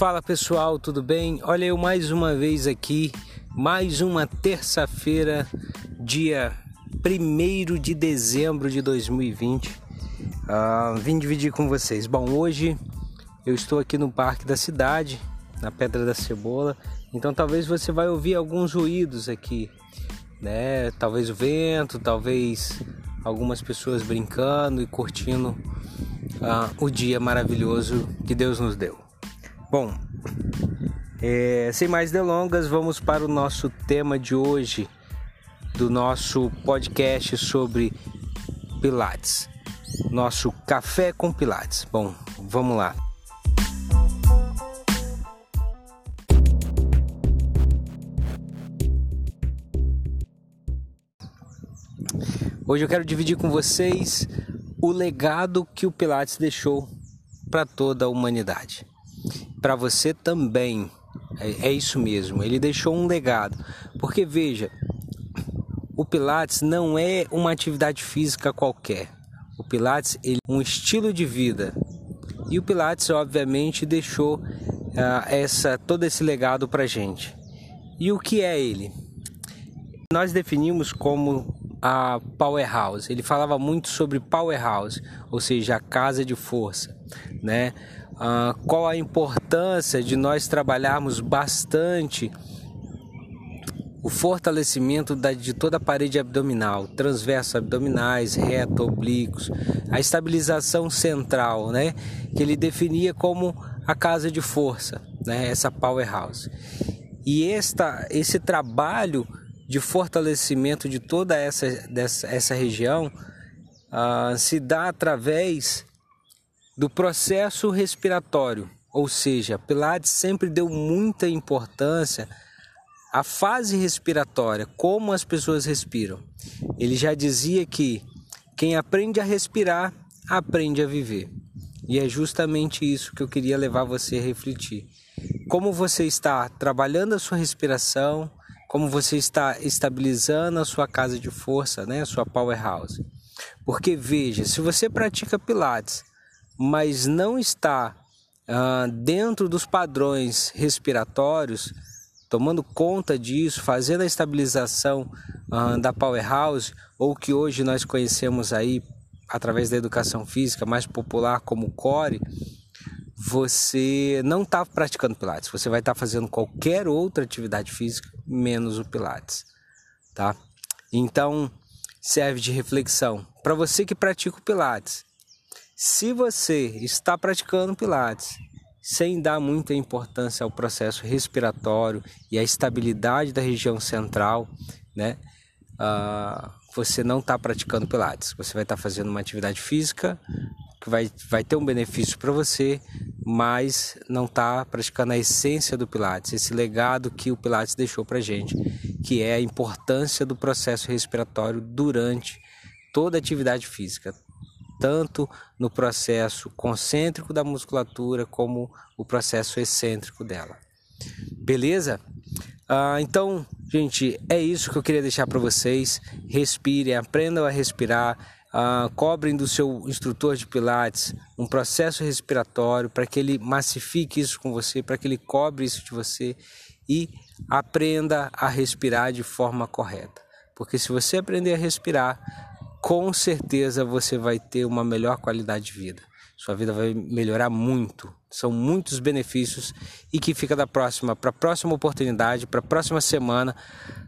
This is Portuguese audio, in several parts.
Fala pessoal, tudo bem? Olha eu mais uma vez aqui, mais uma terça-feira, dia 1 de dezembro de 2020. Uh, ah, vim dividir com vocês. Bom, hoje eu estou aqui no Parque da Cidade, na Pedra da Cebola, então talvez você vai ouvir alguns ruídos aqui, né? Talvez o vento, talvez algumas pessoas brincando e curtindo uh, o dia maravilhoso que Deus nos deu. Bom, é, sem mais delongas, vamos para o nosso tema de hoje do nosso podcast sobre Pilates, nosso café com Pilates. Bom, vamos lá. Hoje eu quero dividir com vocês o legado que o Pilates deixou para toda a humanidade para você também. É, é isso mesmo, ele deixou um legado. Porque veja, o Pilates não é uma atividade física qualquer. O Pilates é um estilo de vida. E o Pilates, obviamente, deixou uh, essa todo esse legado para gente. E o que é ele? Nós definimos como a powerhouse. Ele falava muito sobre powerhouse, ou seja, a casa de força, né? Ah, qual a importância de nós trabalharmos bastante o fortalecimento da, de toda a parede abdominal, transverso abdominais, reto, oblíquos, a estabilização central, né? Que ele definia como a casa de força, né? Essa powerhouse. E esta, esse trabalho de fortalecimento de toda essa, dessa, essa região uh, se dá através do processo respiratório, ou seja, Pilates sempre deu muita importância à fase respiratória, como as pessoas respiram. Ele já dizia que quem aprende a respirar, aprende a viver. E é justamente isso que eu queria levar você a refletir. Como você está trabalhando a sua respiração, como você está estabilizando a sua casa de força, né, a sua powerhouse. Porque veja, se você pratica pilates mas não está ah, dentro dos padrões respiratórios, tomando conta disso, fazendo a estabilização ah, da powerhouse, ou que hoje nós conhecemos aí através da educação física mais popular como core, você não está praticando Pilates, você vai estar tá fazendo qualquer outra atividade física menos o Pilates, tá? Então serve de reflexão para você que pratica o Pilates. Se você está praticando Pilates sem dar muita importância ao processo respiratório e à estabilidade da região central, né? Uh, você não está praticando Pilates. Você vai estar tá fazendo uma atividade física que vai, vai ter um benefício para você, mas não está praticando a essência do Pilates, esse legado que o Pilates deixou para gente, que é a importância do processo respiratório durante toda a atividade física, tanto no processo concêntrico da musculatura como o processo excêntrico dela. Beleza? Ah, então, gente, é isso que eu queria deixar para vocês. Respirem, aprendam a respirar. Ah, cobrem do seu instrutor de Pilates um processo respiratório para que ele massifique isso com você, para que ele cobre isso de você e aprenda a respirar de forma correta. Porque se você aprender a respirar, com certeza você vai ter uma melhor qualidade de vida. Sua vida vai melhorar muito. São muitos benefícios e que fica da próxima, para a próxima oportunidade, para a próxima semana,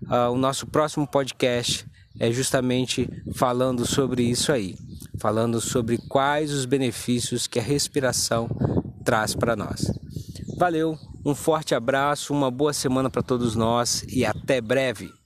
uh, o nosso próximo podcast é justamente falando sobre isso aí, falando sobre quais os benefícios que a respiração traz para nós. Valeu, um forte abraço, uma boa semana para todos nós e até breve.